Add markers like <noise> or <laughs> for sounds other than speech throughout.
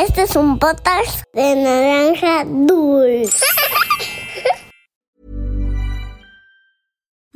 Este es un podcast de naranja dulce. <laughs>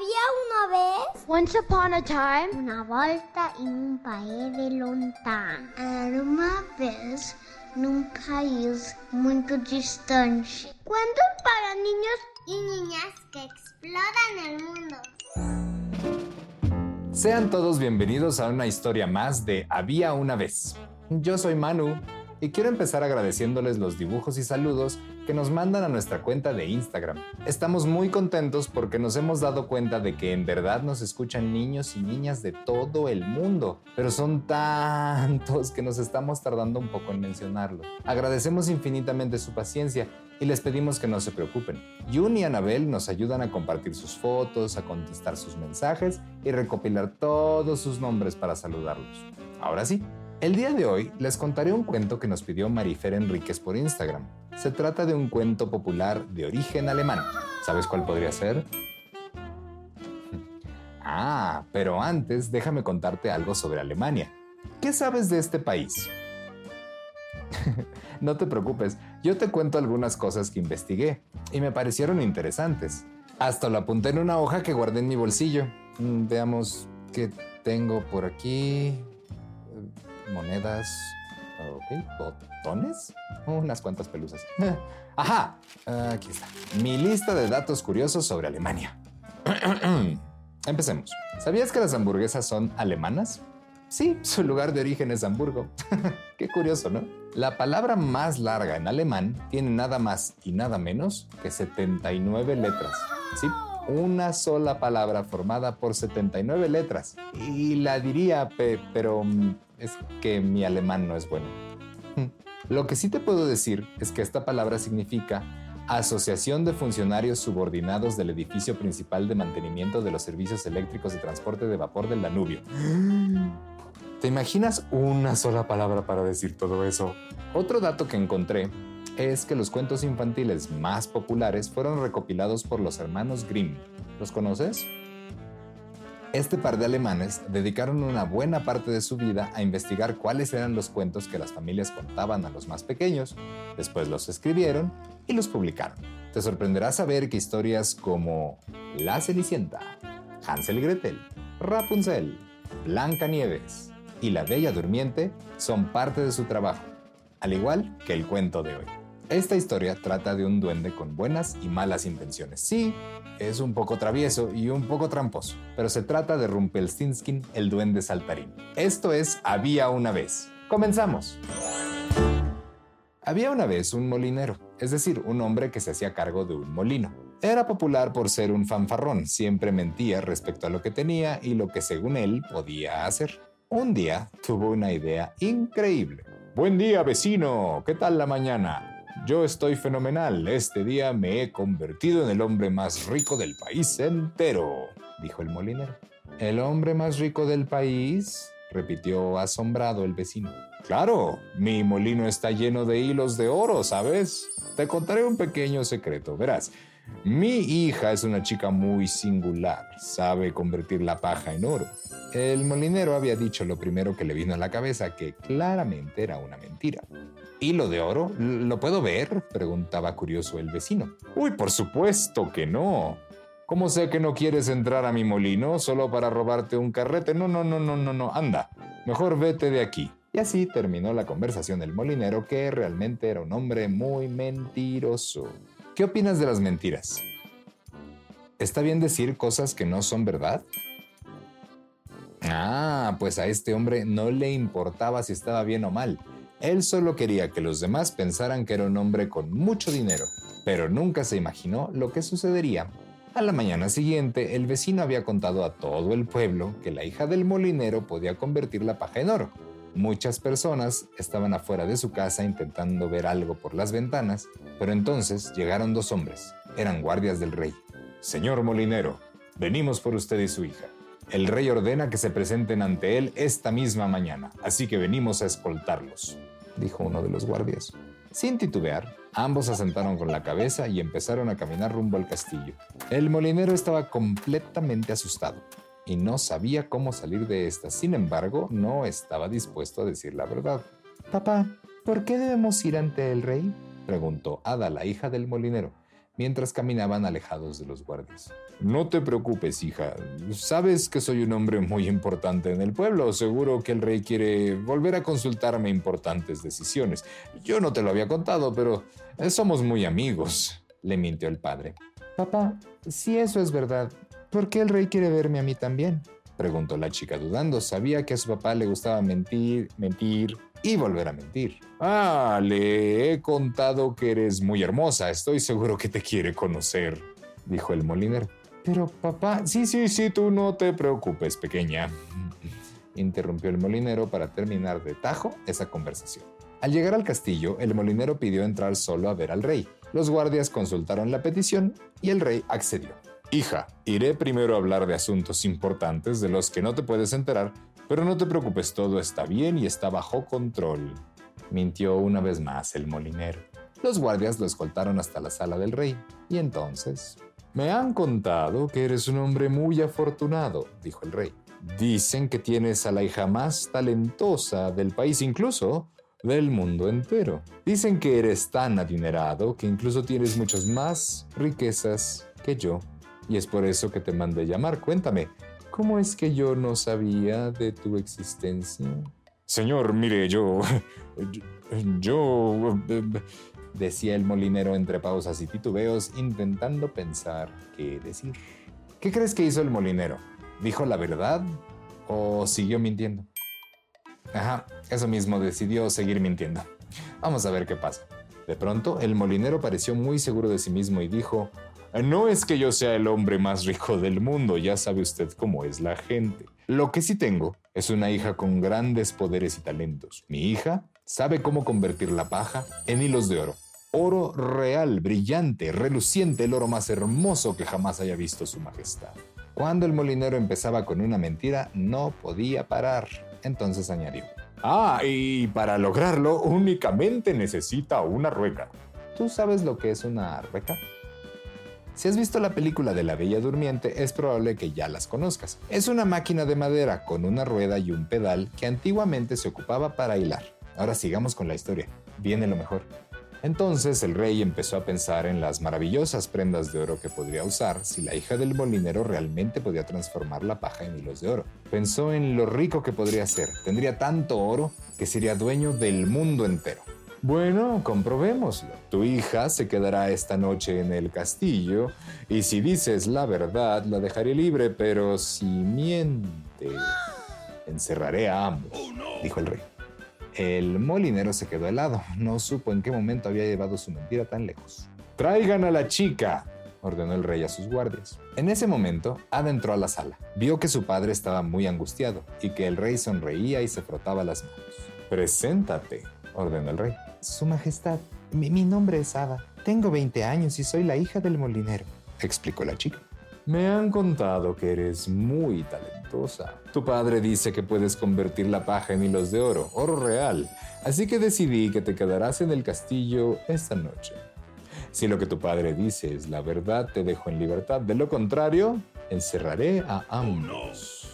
Había una vez Once upon a time, una volta in un paese lontano. Era uma vez num país muito distante. Cuentos para niños y niñas que exploran el mundo. Sean todos bienvenidos a una historia más de Había una vez. Yo soy Manu y quiero empezar agradeciéndoles los dibujos y saludos que nos mandan a nuestra cuenta de Instagram. Estamos muy contentos porque nos hemos dado cuenta de que en verdad nos escuchan niños y niñas de todo el mundo, pero son tantos que nos estamos tardando un poco en mencionarlo. Agradecemos infinitamente su paciencia y les pedimos que no se preocupen. Jun y Anabel nos ayudan a compartir sus fotos, a contestar sus mensajes y recopilar todos sus nombres para saludarlos. Ahora sí, el día de hoy les contaré un cuento que nos pidió Marifer Enríquez por Instagram. Se trata de un cuento popular de origen alemán. ¿Sabes cuál podría ser? <laughs> Ah, pero antes déjame contarte algo sobre Alemania. ¿Qué sabes de este país? <laughs> no te preocupes, yo te cuento algunas cosas que investigué y me parecieron interesantes. Hasta lo apunté en una hoja que guardé en mi bolsillo. Mm, Veamos qué tengo por aquí. Monedas. Ok, botones. Unas cuantas pelusas. <laughs> Ajá, aquí está. Mi lista de datos curiosos sobre Alemania. <clears throat> Empecemos. ¿Sabías que las hamburguesas son alemanas? Sí, su lugar de origen es Hamburgo. <laughs> Qué curioso, ¿no? La palabra más larga en alemán tiene nada más y nada menos que 79 letras. Sí, una sola palabra formada por 79 letras. Y la diría, pe- pero mm, es que mi alemán no es bueno. Lo que sí te puedo decir es que esta palabra significa Asociación de Funcionarios Subordinados del Edificio Principal de Mantenimiento de los Servicios Eléctricos de Transporte de Vapor del Danubio. ¿Te imaginas una sola palabra para decir todo eso? Otro dato que encontré es que los cuentos infantiles más populares fueron recopilados por los hermanos Grimm. ¿Los conoces? Este par de alemanes dedicaron una buena parte de su vida a investigar cuáles eran los cuentos que las familias contaban a los más pequeños, después los escribieron y los publicaron. Te sorprenderá saber que historias como La Cenicienta, Hansel y Gretel, Rapunzel, Blanca Nieves y La Bella Durmiente son parte de su trabajo, al igual que el cuento de hoy. Esta historia trata de un duende con buenas y malas intenciones. Sí, es un poco travieso y un poco tramposo, pero se trata de Rumpelstiltskin, el duende saltarín. Esto es Había una vez. Comenzamos. Había una vez un molinero, es decir, un hombre que se hacía cargo de un molino. Era popular por ser un fanfarrón, siempre mentía respecto a lo que tenía y lo que según él podía hacer. Un día tuvo una idea increíble. Buen día, vecino. ¿Qué tal la mañana? Yo estoy fenomenal. Este día me he convertido en el hombre más rico del país entero, dijo el molinero. ¿El hombre más rico del país? repitió asombrado el vecino. Claro, mi molino está lleno de hilos de oro, ¿sabes? Te contaré un pequeño secreto, verás. Mi hija es una chica muy singular, sabe convertir la paja en oro. El molinero había dicho lo primero que le vino a la cabeza, que claramente era una mentira. ¿Hilo de oro? ¿Lo puedo ver? preguntaba curioso el vecino. Uy, por supuesto que no. ¿Cómo sé que no quieres entrar a mi molino solo para robarte un carrete? No, no, no, no, no, no. Anda, mejor vete de aquí. Y así terminó la conversación del molinero, que realmente era un hombre muy mentiroso. ¿Qué opinas de las mentiras? ¿Está bien decir cosas que no son verdad? Ah, pues a este hombre no le importaba si estaba bien o mal. Él solo quería que los demás pensaran que era un hombre con mucho dinero, pero nunca se imaginó lo que sucedería A la mañana siguiente, el vecino había contado a todo el pueblo que la hija del molinero podía convertir la paja en oro. Muchas personas estaban afuera de su casa intentando ver algo por las ventanas, pero entonces llegaron dos hombres. Eran guardias del rey. Señor molinero, venimos por usted y su hija. El rey ordena que se presenten ante él esta misma mañana, así que venimos a escoltarlos, dijo uno de los guardias. Sin titubear, ambos asentaron con la cabeza y empezaron a caminar rumbo al castillo. El molinero estaba completamente asustado y no sabía cómo salir de esta. Sin embargo, no estaba dispuesto a decir la verdad. Papá, ¿por qué debemos ir ante el rey? preguntó Ada, la hija del molinero mientras caminaban alejados de los guardias. No te preocupes, hija. Sabes que soy un hombre muy importante en el pueblo. Seguro que el rey quiere volver a consultarme importantes decisiones. Yo no te lo había contado, pero somos muy amigos, le mintió el padre. Papá, si eso es verdad, ¿por qué el rey quiere verme a mí también? Preguntó la chica dudando. Sabía que a su papá le gustaba mentir, mentir y volver a mentir. Ah, le he contado que eres muy hermosa. Estoy seguro que te quiere conocer, dijo el molinero. Pero papá, sí, sí, sí, tú no te preocupes, pequeña, <laughs> interrumpió el molinero para terminar de tajo esa conversación. Al llegar al castillo, el molinero pidió entrar solo a ver al rey. Los guardias consultaron la petición y el rey accedió. Hija, iré primero a hablar de asuntos importantes de los que no te puedes enterar, pero no te preocupes, todo está bien y está bajo control. Mintió una vez más el molinero. Los guardias lo escoltaron hasta la sala del rey, y entonces... Me han contado que eres un hombre muy afortunado, dijo el rey. Dicen que tienes a la hija más talentosa del país, incluso del mundo entero. Dicen que eres tan adinerado que incluso tienes muchas más riquezas que yo y es por eso que te mandé llamar. Cuéntame, ¿cómo es que yo no sabía de tu existencia? Señor, mire, yo... <laughs> Yo... decía el molinero entre pausas y titubeos, intentando pensar qué decir. ¿Qué crees que hizo el molinero? ¿Dijo la verdad o siguió mintiendo? Ajá, eso mismo, decidió seguir mintiendo. Vamos a ver qué pasa. De pronto, el molinero pareció muy seguro de sí mismo y dijo, no es que yo sea el hombre más rico del mundo, ya sabe usted cómo es la gente. Lo que sí tengo es una hija con grandes poderes y talentos. Mi hija sabe cómo convertir la paja en hilos de oro. Oro real, brillante, reluciente, el oro más hermoso que jamás haya visto su majestad. Cuando el molinero empezaba con una mentira, no podía parar. Entonces añadió. Ah, y para lograrlo únicamente necesita una rueca. ¿Tú sabes lo que es una rueca? Si has visto la película de la Bella Durmiente, es probable que ya las conozcas. Es una máquina de madera con una rueda y un pedal que antiguamente se ocupaba para hilar. Ahora sigamos con la historia. Viene lo mejor. Entonces el rey empezó a pensar en las maravillosas prendas de oro que podría usar si la hija del molinero realmente podía transformar la paja en hilos de oro. Pensó en lo rico que podría ser. Tendría tanto oro que sería dueño del mundo entero. Bueno, comprobémoslo. Tu hija se quedará esta noche en el castillo y si dices la verdad la dejaré libre, pero si mientes, encerraré a ambos, dijo el rey. El molinero se quedó helado. No supo en qué momento había llevado su mentira tan lejos. Traigan a la chica, ordenó el rey a sus guardias. En ese momento, Ada entró a la sala. Vio que su padre estaba muy angustiado y que el rey sonreía y se frotaba las manos. Preséntate, ordenó el rey. Su Majestad, mi, nombre es Ada. Tengo 20 años y soy la hija del molinero, explicó la chica. Me han contado que eres muy talentosa. Tu padre dice que puedes convertir la paja en hilos de oro, oro real, así que decidí que te quedarás en el castillo esta noche. Si lo que tu padre dice es la verdad, te dejo en libertad. De lo contrario, encerraré a ambos,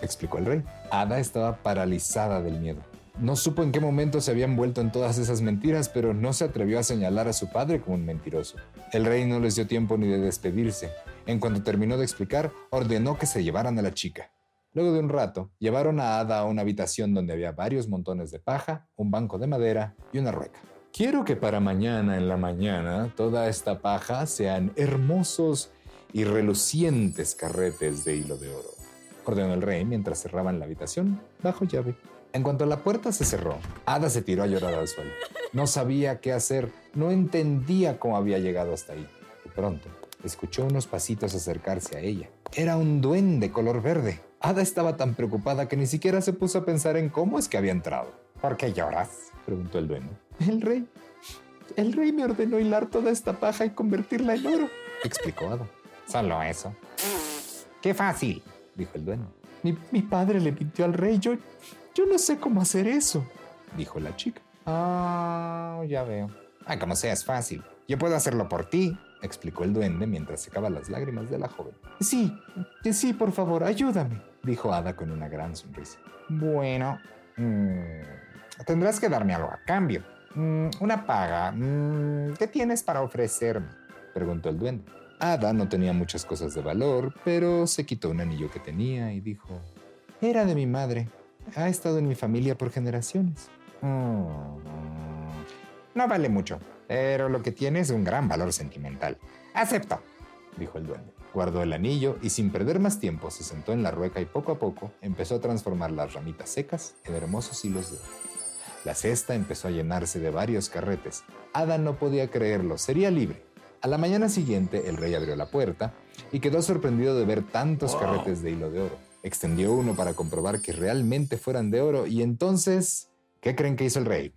explicó el rey. Ada estaba paralizada del miedo. No supo en qué momento se habían vuelto en todas esas mentiras, pero no se atrevió a señalar a su padre como un mentiroso. El rey no les dio tiempo ni de despedirse. En cuanto terminó de explicar, ordenó que se llevaran a la chica. Luego de un rato, llevaron a Ada a una habitación donde había varios montones de paja, un banco de madera y una rueca. Quiero que para mañana en la mañana toda esta paja sean hermosos y relucientes carretes de hilo de oro, ordenó el rey mientras cerraban la habitación bajo llave. En cuanto la puerta se cerró, Ada se tiró a llorar al suelo. No sabía qué hacer, no entendía cómo había llegado hasta ahí. De pronto, escuchó unos pasitos acercarse a ella. Era un duende color verde. Ada estaba tan preocupada que ni siquiera se puso a pensar en cómo es que había entrado. ¿Por qué lloras? preguntó el duende. El rey. El rey me ordenó hilar toda esta paja y convertirla en oro, explicó Ada. Solo eso. ¡Qué fácil! dijo el duende. Mi, padre le mintió al rey. Yo, yo no sé cómo hacer eso, dijo la chica. Ah, ya veo. Ah, como sea, es fácil. Yo puedo hacerlo por ti, explicó el duende mientras secaba las lágrimas de la joven. Sí, sí, por favor, ayúdame, dijo Ada con una gran sonrisa. Bueno, mm, tendrás que darme algo a cambio. Mm, una paga. Mm, ¿Qué tienes para ofrecerme? preguntó el duende. Ada no tenía muchas cosas de valor, pero se quitó un anillo que tenía y dijo, era de mi madre. Ha estado en mi familia por generaciones. no vale mucho, pero lo que tiene es un gran valor sentimental. Acepto, dijo el duende. Guardó el anillo y sin perder más tiempo se sentó en la rueca y poco a poco empezó a transformar las ramitas secas en hermosos hilos de oro. La cesta empezó a llenarse de varios carretes. Ada no podía creerlo, sería libre. A la mañana siguiente el rey abrió la puerta y quedó sorprendido de ver tantos carretes de hilo de oro. Extendió uno para comprobar que realmente fueran de oro y entonces, ¿qué creen que hizo el rey?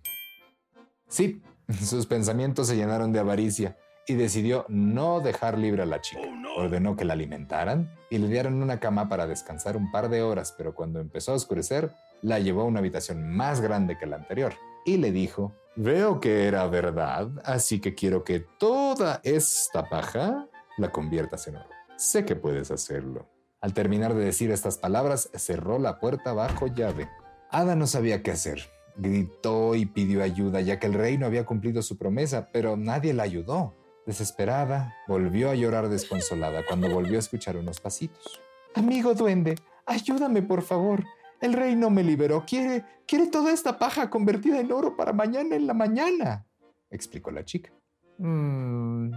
Sí, <laughs> sus pensamientos se llenaron de avaricia y decidió no dejar libre a la chica. Oh, Ordenó que la alimentaran y le dieran una cama para descansar un par de horas, pero cuando empezó a oscurecer, la llevó a una habitación más grande que la anterior y le dijo, veo que era verdad, así que quiero que toda esta paja la conviertas en oro. Sé que puedes hacerlo. Al terminar de decir estas palabras, cerró la puerta bajo llave. Ada no sabía qué hacer Gritó y pidió ayuda, ya que el rey no había cumplido su promesa, pero nadie la ayudó. Desesperada, volvió a llorar desconsolada cuando volvió a escuchar unos pasitos. Amigo duende, ayúdame por favor. El rey no me liberó. Quiere, quiere toda esta paja convertida en oro para mañana en la mañana, explicó la chica. Mm,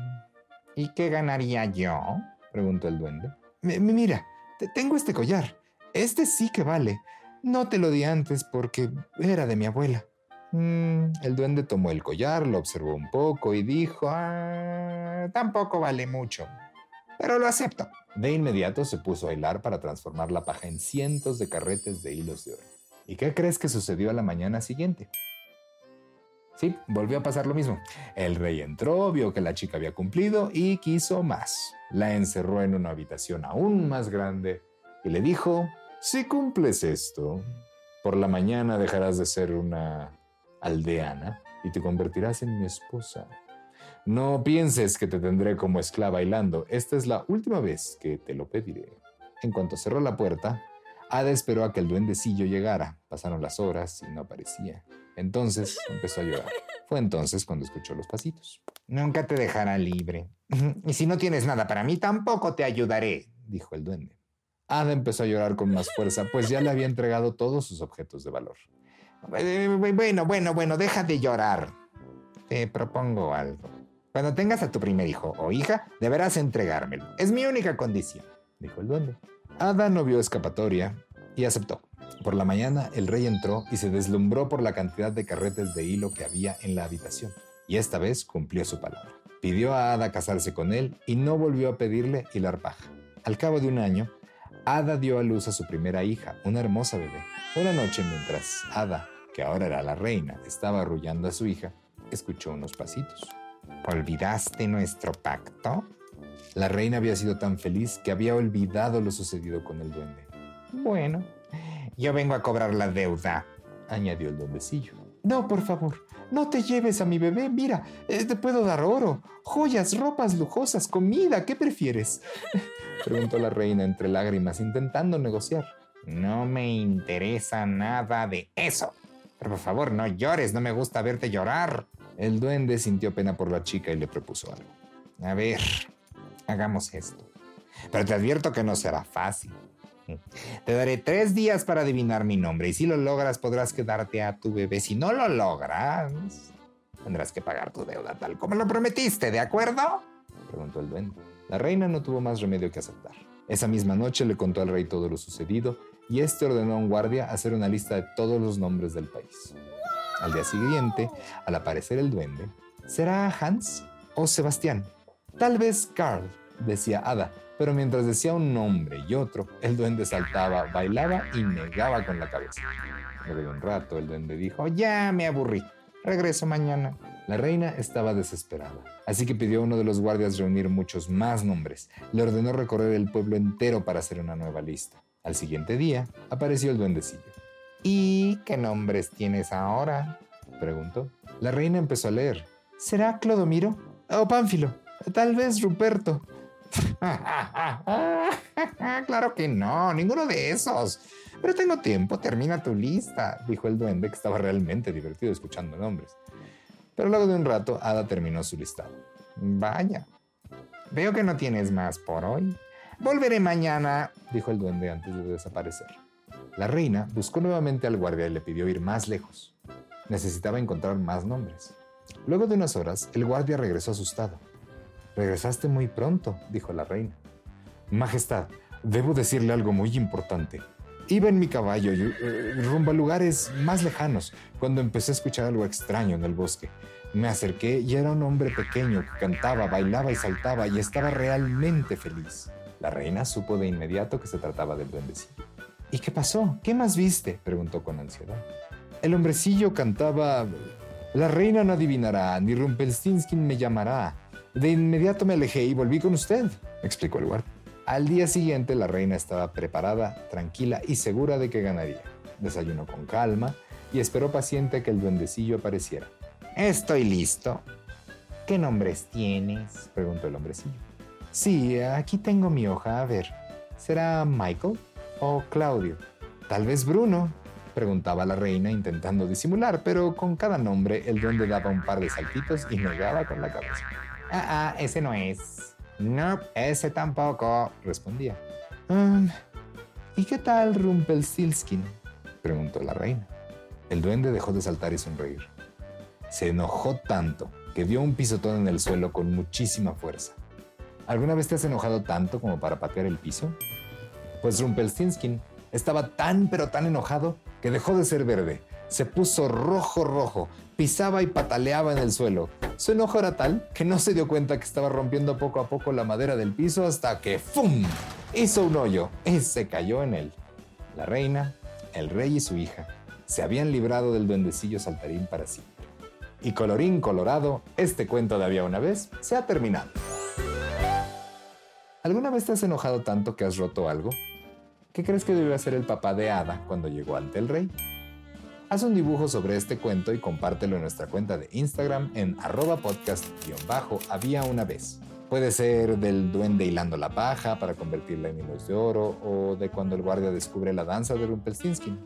¿Y qué ganaría yo? preguntó el duende. mira, tengo este collar. Este sí que vale. No te lo di antes porque era de mi abuela. Mm, el duende tomó el collar, lo observó un poco y dijo, ah, tampoco vale mucho, pero lo acepto. De inmediato se puso a hilar para transformar la paja en cientos de carretes de hilos de oro. ¿Y qué crees que sucedió a la mañana siguiente? Sí, volvió a pasar lo mismo. El rey entró, vio que la chica había cumplido y quiso más. La encerró en una habitación aún más grande y le dijo, si cumples esto, por la mañana dejarás de ser una aldeana y te convertirás en mi esposa. No pienses que te tendré como esclava bailando. Esta es la última vez que te lo pediré. En cuanto cerró la puerta, Ada esperó a que el duendecillo llegara. Pasaron las horas y no aparecía. Entonces empezó a llorar. Fue entonces cuando escuchó los pasitos. Nunca te dejará libre. <laughs> Y si no tienes nada para mí, tampoco te ayudaré, dijo el duende. Ada empezó a llorar con más fuerza, pues ya le había entregado todos sus objetos de valor. Bueno, bueno, bueno, deja de llorar. Te propongo algo. Cuando tengas a tu primer hijo o hija, deberás entregármelo. Es mi única condición, dijo el duende. Ada no vio escapatoria y aceptó. Por la mañana el rey entró y se deslumbró por la cantidad de carretes de hilo que había en la habitación. Y esta vez cumplió su palabra. Pidió a Ada casarse con él y no volvió a pedirle hilar paja. Al cabo de un año, Ada dio a luz a su primera hija, una hermosa bebé. Una noche, mientras Ada, que ahora era la reina, estaba arrullando a su hija, escuchó unos pasitos. ¿Olvidaste nuestro pacto? La reina había sido tan feliz que había olvidado lo sucedido con el duende. Bueno, yo vengo a cobrar la deuda, añadió el duendecillo. No, por favor, no te lleves a mi bebé. Mira, eh, te puedo dar oro, joyas, ropas lujosas, comida. ¿Qué prefieres? <laughs> Preguntó la reina entre lágrimas, intentando negociar. No me interesa nada de eso. Pero por favor, no llores, no me gusta verte llorar. El duende sintió pena por la chica y le propuso algo. A ver, hagamos esto. Pero te advierto que no será fácil. Te daré tres días para adivinar mi nombre y si lo logras podrás quedarte a tu bebé. Si no lo logras, tendrás que pagar tu deuda tal como lo prometiste, ¿de acuerdo? Preguntó el duende. La reina no tuvo más remedio que aceptar. Esa misma noche le contó al rey todo lo sucedido y este ordenó a un guardia hacer una lista de todos los nombres del país. Al día siguiente, al aparecer el duende, ¿será Hans o Sebastián? Tal vez Carl, decía Ada, pero mientras decía un nombre y otro, el duende saltaba, bailaba y negaba con la cabeza. Luego de un rato, el duende dijo, ya me aburrí, regreso mañana. La reina estaba desesperada, así que pidió a uno de los guardias reunir muchos más nombres. Le ordenó recorrer el pueblo entero para hacer una nueva lista. Al siguiente día, apareció el duendecillo. ¿Y qué nombres tienes ahora? preguntó. La reina empezó a leer. ¿Será Clodomiro? ¿O Pánfilo? Tal vez Ruperto. <laughs> claro que no, ninguno de esos. Pero tengo tiempo, termina tu lista, dijo el duende que estaba realmente divertido escuchando nombres. Pero luego de un rato, Ada terminó su listado. Vaya, veo que no tienes más por hoy. Volveré mañana, dijo el duende antes de desaparecer. La reina buscó nuevamente al guardia y le pidió ir más lejos. Necesitaba encontrar más nombres. Luego de unas horas, el guardia regresó asustado. Regresaste muy pronto, dijo la reina. Majestad, debo decirle algo muy importante. Iba en mi caballo eh, rumbo a lugares más lejanos cuando empecé a escuchar algo extraño en el bosque. Me acerqué y era un hombre pequeño que cantaba, bailaba y saltaba y estaba realmente feliz. La reina supo de inmediato que se trataba del duendecillo. ¿Y qué pasó? ¿Qué más viste? preguntó con ansiedad. El hombrecillo cantaba La reina no adivinará, ni Rumpelstiltskin me llamará. De inmediato me alejé y volví con usted, explicó el guardia. Al día siguiente la reina estaba preparada, tranquila y segura de que ganaría. Desayunó con calma y esperó paciente que el duendecillo apareciera. Estoy listo. ¿Qué nombres tienes? preguntó el hombrecillo. Sí, aquí tengo mi hoja. A ver, ¿será Michael o Claudio? Tal vez Bruno, preguntaba la reina intentando disimular, pero con cada nombre el duende daba un par de saltitos y negaba con la cabeza. Ah, ah, ese no es. No, ese tampoco, respondía. Um, ¿Y qué tal Rumpelstiltskin? preguntó la reina. El duende dejó de saltar y sonreír. Se enojó tanto que dio un pisotón en el suelo con muchísima fuerza. ¿Alguna vez te has enojado tanto como para patear el piso? Pues Rumpelstiltskin estaba tan pero tan enojado que dejó de ser verde. Se puso rojo rojo, pisaba y pataleaba en el suelo. Su enojo era tal que no se dio cuenta que estaba rompiendo poco a poco la madera del piso hasta que ¡fum! hizo un hoyo y se cayó en él. La reina, el rey y su hija se habían librado del duendecillo saltarín para siempre. Y colorín colorado, este cuento de había una vez se ha terminado. ¿Alguna vez te has enojado tanto que has roto algo? ¿Qué crees que debió hacer el papá de Ada cuando llegó ante el rey? Haz un dibujo sobre este cuento y compártelo en nuestra cuenta de Instagram en arroba podcast-había una vez. Puede ser del duende hilando la paja para convertirla en hilos de oro o de cuando el guardia descubre la danza de Rumpelstiltskin.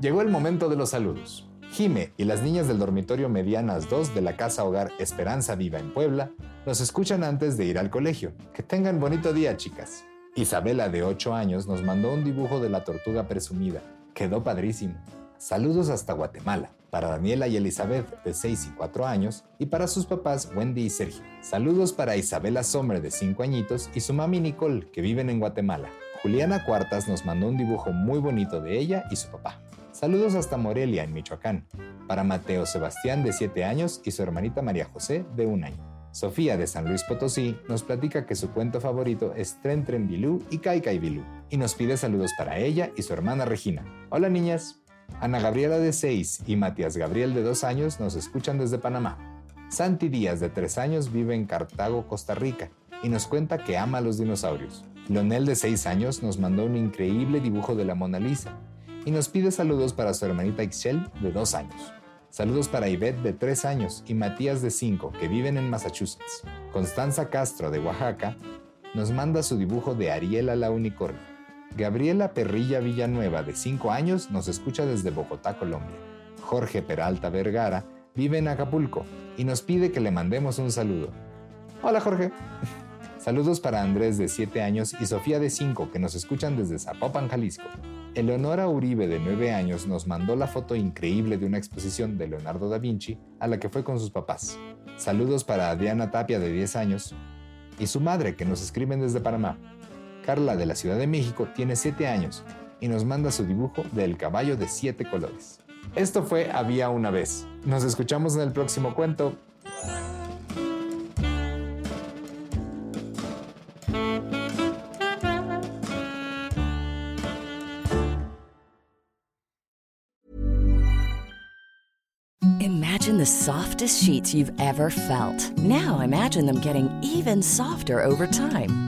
Llegó el momento de los saludos. Jime y las niñas del dormitorio Medianas 2 de la Casa Hogar Esperanza Viva en Puebla nos escuchan antes de ir al colegio. Que tengan bonito día, chicas. Isabela, de 8 años, nos mandó un dibujo de la tortuga presumida. Quedó padrísimo. Saludos hasta Guatemala, para Daniela y Elizabeth de 6 y 4 años y para sus papás Wendy y Sergio. Saludos para Isabela Sommer de 5 añitos y su mami Nicole que viven en Guatemala. Juliana Cuartas nos mandó un dibujo muy bonito de ella y su papá. Saludos hasta Morelia, en Michoacán, para Mateo Sebastián de 7 años y su hermanita María José de 1 año. Sofía de San Luis Potosí nos platica que su cuento favorito es Tren Tren Bilú y Kai Kai Bilú y nos pide saludos para ella y su hermana Regina. Hola niñas, Ana Gabriela de 6 y Matías Gabriel de 2 años nos escuchan desde Panamá. Santi Díaz de 3 años vive en Cartago, Costa Rica y nos cuenta que ama a los dinosaurios. Leonel de 6 años nos mandó un increíble dibujo de la Mona Lisa y nos pide saludos para su hermanita Ixchel de 2 años. Saludos para Ivette de 3 años y Matías de 5 que viven en Massachusetts. Constanza Castro de Oaxaca nos manda su dibujo de Ariela la unicornio. Gabriela Perrilla Villanueva, de 5 años, nos escucha desde Bogotá, Colombia. Jorge Peralta Vergara vive en Acapulco y nos pide que le mandemos un saludo. Hola Jorge. <laughs> Saludos para Andrés de 7 años y Sofía de 5 que nos escuchan desde Zapopan, Jalisco. Eleonora Uribe de 9 años nos mandó la foto increíble de una exposición de Leonardo da Vinci a la que fue con sus papás. Saludos para Diana Tapia de 10 años y su madre que nos escriben desde Panamá. Carla de la Ciudad de México tiene 7 años y nos manda su dibujo del caballo de 7 colores. Esto fue Había una vez. Nos escuchamos en el próximo cuento. Imagine the softest sheets you've ever felt. Now imagine them getting even softer over time.